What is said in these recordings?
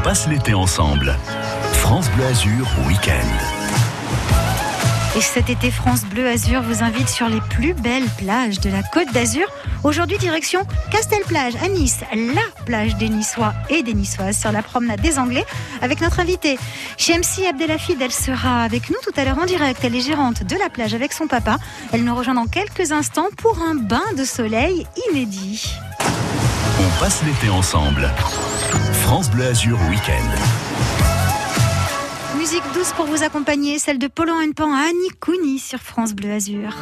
On passe l'été ensemble. France Bleu Azur Week-end. Et cet été, France Bleu Azur vous invite sur les plus belles plages de la Côte d'Azur. Aujourd'hui, direction Castelplage à Nice, la plage des Niçois et des Niçoises sur la promenade des Anglais avec notre invitée Shemsi Abdelafid. Elle sera avec nous tout à l'heure en direct. Elle est gérante de la plage avec son papa. Elle nous rejoint dans quelques instants pour un bain de soleil inédit. On passe l'été ensemble. France Bleu Azur Week-end musique douce pour vous accompagner, celle de Polo Pan à Annie Couni sur France Bleu Azur.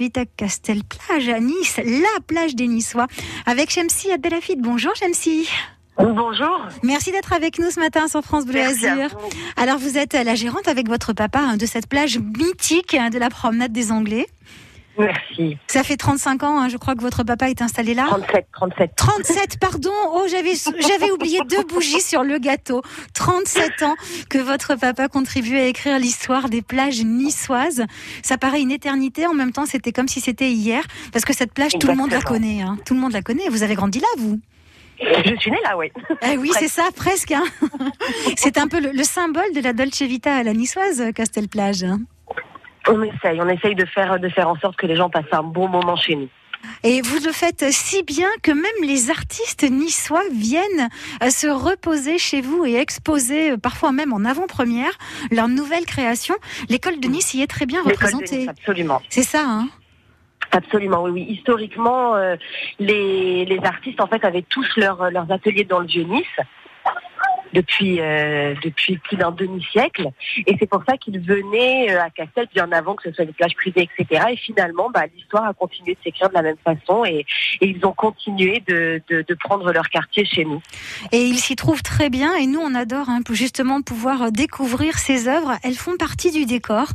Suite à Castelplage, à Nice, la plage des Niçois, avec Chemsi Abdelafid. Bonjour Chemsi. Bonjour. Merci d'être avec nous ce matin sur France Bleu Azur. Alors vous êtes la gérante avec votre papa hein, de cette plage mythique hein, de la promenade des Anglais. Merci. Ça fait 35 ans, hein, je crois que votre papa est installé là. 37, 37. 37, pardon. Oh, j'avais, j'avais oublié deux bougies sur le gâteau. 37 ans que votre papa contribue à écrire l'histoire des plages niçoises. Ça paraît une éternité. En même temps, c'était comme si c'était hier. Parce que cette plage, tout le monde la connaît. Hein. Tout le monde la connaît. Vous avez grandi là, vous? Je suis née là, oui. Eh oui, c'est ça, presque. Hein. c'est un peu le, symbole de la Dolce Vita à la niçoise, Castelplage. On essaye, on essaye de faire, de faire en sorte que les gens passent un bon moment chez nous. Et vous le faites si bien que même les artistes niçois viennent euh, se reposer chez vous et exposer, euh, parfois même en avant-première, leur nouvelle création. L'école de Nice y est très bien représentée. absolument. C'est ça, hein? Absolument, oui, oui. Historiquement, euh, les, les, artistes en fait avaient tous leurs ateliers dans le vieux Nice. Depuis euh, depuis plus d'un demi-siècle. Et c'est pour ça qu'ils venaient euh, à Castel bien avant que ce soit une plage privée, etc. Et finalement, bah, l'histoire a continué de s'écrire de la même façon et, ils ont continué de, prendre leur quartier chez nous. Et ils s'y trouvent très bien et nous, on adore hein, justement pouvoir découvrir ces œuvres. Elles font partie du décor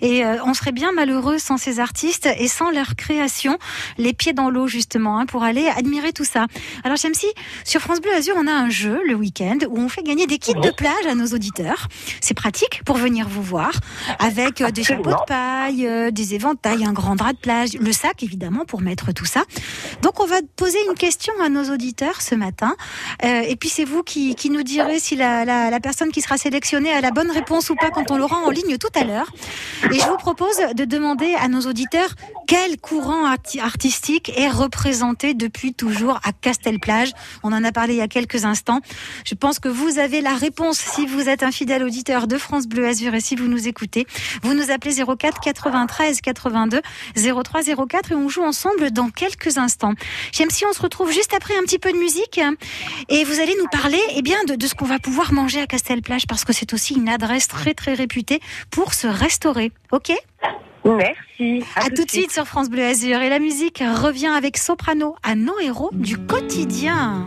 et euh, on serait bien malheureux sans ces artistes et sans leur création, les pieds dans l'eau justement, hein, pour aller admirer tout ça. Alors, si sur France Bleu Azur, on a un jeu le week-end où on fait gagner des kits de plage à nos auditeurs. C'est pratique pour venir vous voir avec euh, des chapeaux de paille, euh, des éventails, un grand drap de plage, le sac évidemment pour mettre tout ça. Donc on va poser une question à nos auditeurs ce matin euh, et puis c'est vous qui, nous direz si la, la, personne qui sera sélectionnée a la bonne réponse ou pas quand on l'aura en ligne tout à l'heure. Et je vous propose de demander à nos auditeurs quel courant artistique est représenté depuis toujours à Castelplage. On en a parlé il y a quelques instants. Je pense que vous avez la réponse si vous êtes un fidèle auditeur de France Bleu Azur et si vous nous écoutez. Vous nous appelez 04 93 82 03 04 et on joue ensemble dans quelques instants. J'aime si on se retrouve juste après un petit peu de musique et vous allez nous parler eh bien, de, de ce qu'on va pouvoir manger à Castelplage parce que c'est aussi une adresse très très réputée pour se restaurer. Ok? Merci. À, tout, de suite. sur France Bleu Azur et la musique revient avec Soprano à nos héros du quotidien.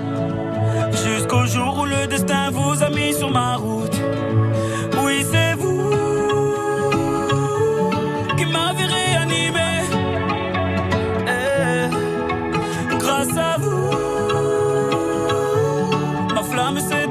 Jusqu'au jour où le destin vous a mis sur ma route. Oui, c'est vous qui m'avez réanimé. Eh, grâce à vous, ma flamme s'est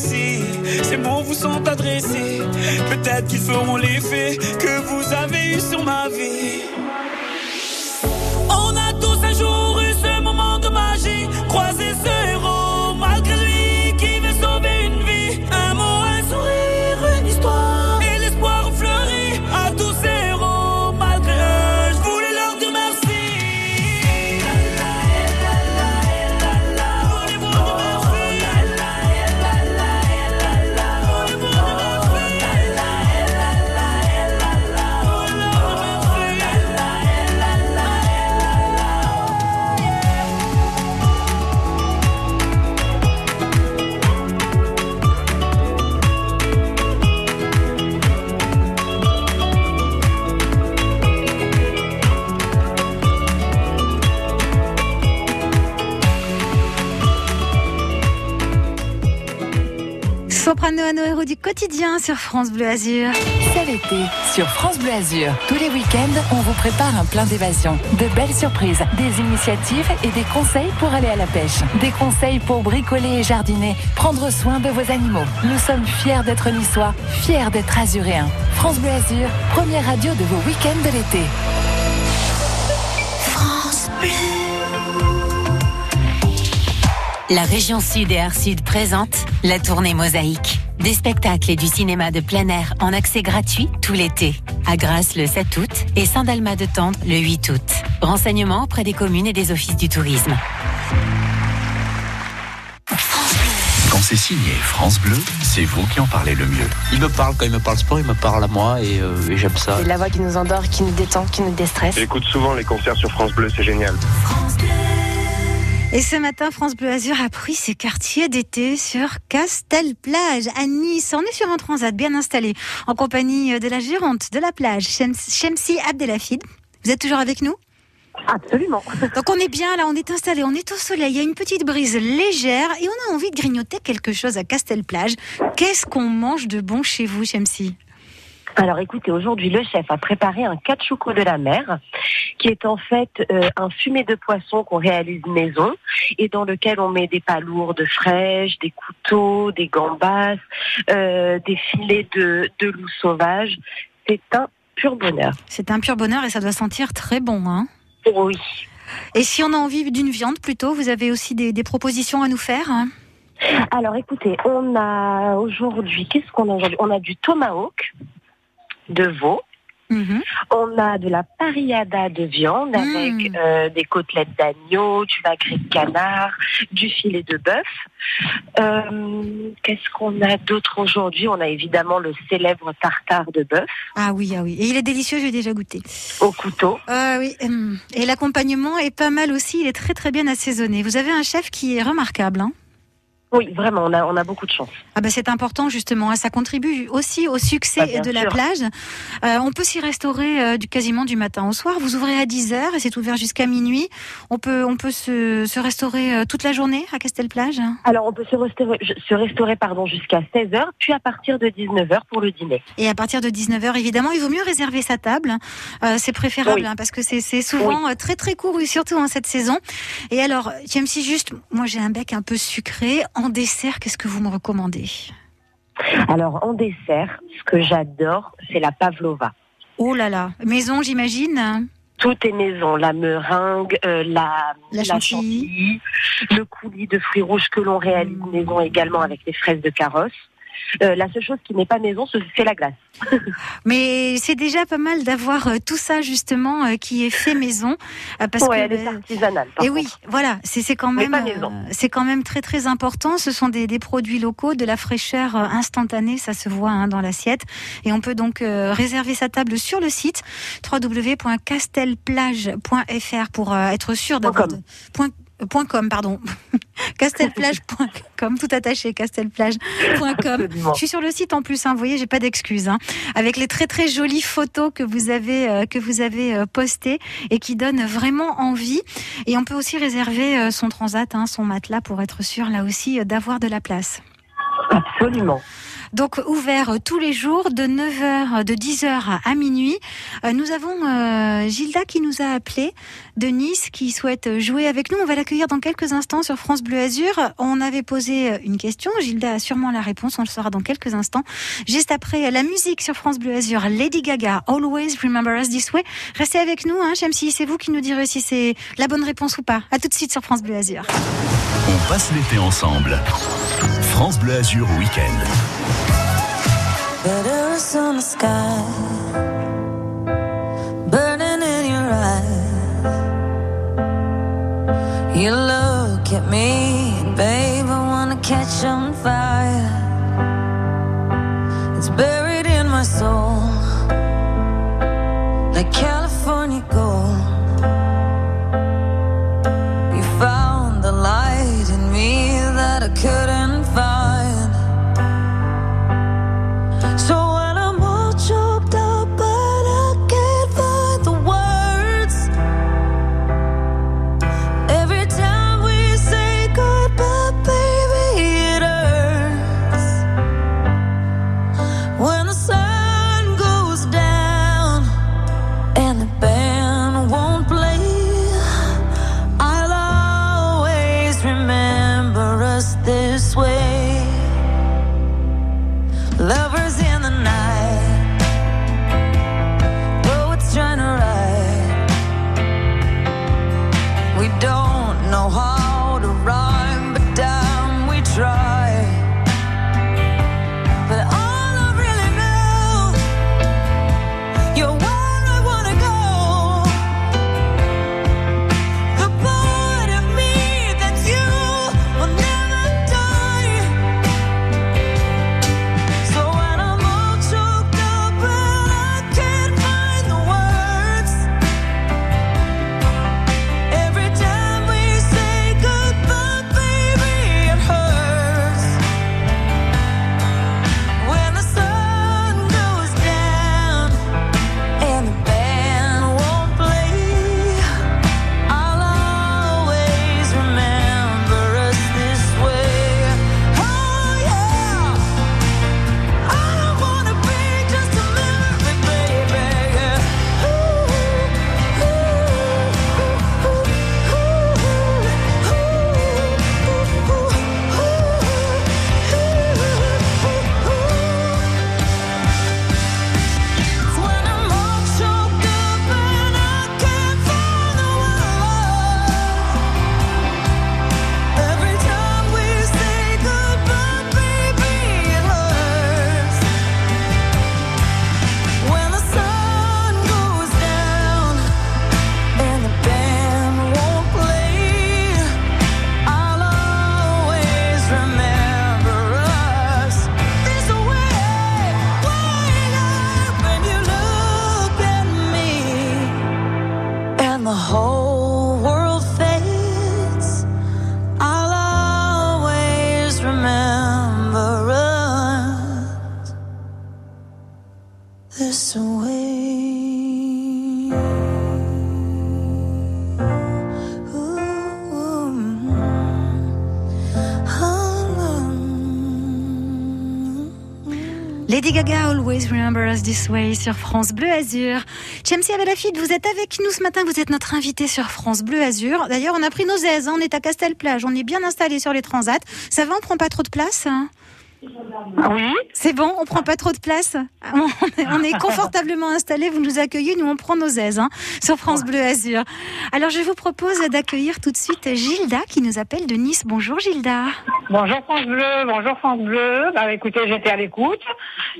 merci. Ces mots vous sont adressés. Peut-être qu'ils feront l'effet que vous avez eu sur ma Soprano à nos héros du quotidien sur France Bleu Azur. C'est l'été sur France Bleu Azur. Tous les week-ends, on vous prépare un plein d'évasion, de belles surprises, des initiatives et des conseils pour aller à la pêche. Des conseils pour bricoler et jardiner, prendre soin de vos animaux. Nous sommes fiers d'être niçois, fiers d'être azuréens. France Bleu Azur, première radio de vos week-ends de l'été. France Bleu. La région Sud et Sud présente la tournée Mosaïque. Des spectacles et du cinéma de plein air en accès gratuit tout l'été. À Grasse le 7 août et Saint-Dalma de Tende le 8 août. Renseignements auprès des communes et des offices du tourisme. Quand c'est signé France Bleu, c'est vous qui en parlez le mieux. Il me parle quand il me parle sport, il me parle à moi et, euh, et j'aime ça. C'est la voix qui nous endort, qui nous détend, qui nous déstresse. J'écoute souvent les concerts sur France Bleu, c'est génial. Et ce matin, France Bleu Azur a pris ses quartiers d'été sur Castelplage à Nice. On est sur un transat bien installé en compagnie de la gérante de la plage, Shemsi Abdelhafid. Vous êtes toujours avec nous? Absolument. Donc on est bien là, on est installé, on est au soleil, il y a une petite brise légère et on a envie de grignoter quelque chose à Castelplage. Qu'est-ce qu'on mange de bon chez vous, Shemsi Alors écoutez, aujourd'hui le chef a préparé un cachoukou de la mer, qui est en fait euh, un fumé de poisson qu'on réalise maison et dans lequel on met des palourdes fraîches, des couteaux, des gambas, euh, des filets de, de loup sauvage. C'est un pur bonheur. C'est un pur bonheur et ça doit sentir très bon. Hein Oui. et si on a envie d'une viande plutôt, vous avez aussi des, des propositions à nous faire hein? Alors écoutez, on a aujourd'hui, qu'est-ce qu'on a aujourd'hui? On a du tomahawk de veau. Mhm. On a de la pariada de viande avec Mm. euh, des côtelettes d'agneau, du magret de canard, du filet de bœuf. Euh, Qu'est-ce qu'on a d'autre aujourd'hui? On a évidemment le célèbre tartare de bœuf Ah oui, ah oui. Et il est délicieux, j'ai déjà goûté. au couteau. Ah oui. Et l'accompagnement est pas mal aussi, il est très très bien assaisonné. Vous avez un chef qui est remarquable. Hein? Oui, vraiment, on a, on a beaucoup de chance. ah ben c'est important justement, hein. ça contribue aussi au succès Ah, de la sûr. plage. Euh, on peut s'y restaurer euh, du, quasiment du matin au soir. Vous ouvrez à 10h et c'est ouvert jusqu'à minuit. On peut, on peut se, se restaurer euh, toute la journée à Castelplage? Alors on peut se restaurer, se restaurer pardon, jusqu'à 16h, puis à partir de 19h pour le dîner. Et à partir de 19h, évidemment, il vaut mieux réserver sa table. Euh, c'est préférable Oui. hein, parce que c'est c'est souvent euh, très très couru, surtout en cette saison. Et alors, si juste, moi j'ai un bec un peu sucré. En dessert, qu'est-ce que vous me recommandez? Alors en dessert, ce que j'adore, c'est la pavlova. Oh là là, maison, j'imagine? Tout est maison, la meringue, euh, la, La chantilly. chantilly, le coulis de fruits rouges que l'on réalise maison également avec des fraises de carrosse. Euh, la seule chose qui n'est pas maison, ce- c'est la glace. Mais c'est déjà pas mal d'avoir euh, tout ça justement euh, qui est fait maison, parce ouais, que elle est artisanale. Et oui, contre. voilà, c'est quand même, c'est quand même très très important. Ce sont des, des produits locaux, de la fraîcheur instantanée, ça se voit hein, dans l'assiette. Et on peut donc réserver sa table sur le site www.castelplage.fr pour être sûr d'avoir point, com pardon castelplage.com tout attaché castelplage.com je suis sur le site en plus, hein, vous voyez, j'ai pas d'excuses, hein, avec les très très jolies photos que vous avez euh, que vous avez euh, postées et qui donnent vraiment envie. Et on peut aussi réserver euh, son transat, hein, son matelas pour être sûr là aussi d'avoir de la place. Absolument. Donc ouvert tous les jours de 9h, de 10h à minuit. Nous avons euh, Gilda qui nous a appelé de Nice qui souhaite jouer avec nous. On va l'accueillir dans quelques instants sur France Bleu Azur. On avait posé euh, une question. Gilda a sûrement la réponse. On le saura dans quelques instants. Juste après la musique sur France Bleu Azur, Lady Gaga, Always Remember Us This Way. Restez avec nous, hein, si c'est vous qui nous direz si c'est la bonne réponse ou pas. À tout de suite sur France Bleu Azur. On passe l'été ensemble. France Bleu Azur Week-end. Me, babe, I wanna catch on fire. Gaga, Always Remember Us This Way sur France Bleu Azur. Chemsi Abelafid, vous êtes avec nous ce matin, vous êtes notre invité sur France Bleu Azur. D'ailleurs, on a pris nos aises, hein, on est à Castelplage, on est bien installé sur les transats. Ça va, on prend pas trop de place hein? Oui. C'est bon, on prend pas trop de place on est, on est confortablement installé, vous nous accueillez, nous on prend nos aises hein, sur France Bleu Azur. Alors je vous propose d'accueillir tout de suite Gilda qui nous appelle de Nice. Bonjour Gilda. Bonjour France Bleu, bonjour France Bleu. Bah écoutez, j'étais à l'écoute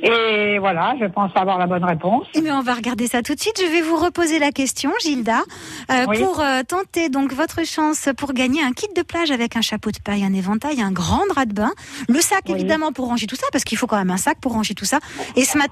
et voilà, je pense avoir la bonne réponse. Eh bien, on va regarder ça tout de suite. Je vais vous reposer la question, Gilda, euh, Oui. pour euh, tenter donc votre chance pour gagner un kit de plage avec un chapeau de paille, un éventail, un grand drap de bain, le sac Oui. évidemment pour ranger tout ça, parce qu'il faut quand même un sac pour ranger tout ça. Et ce matin,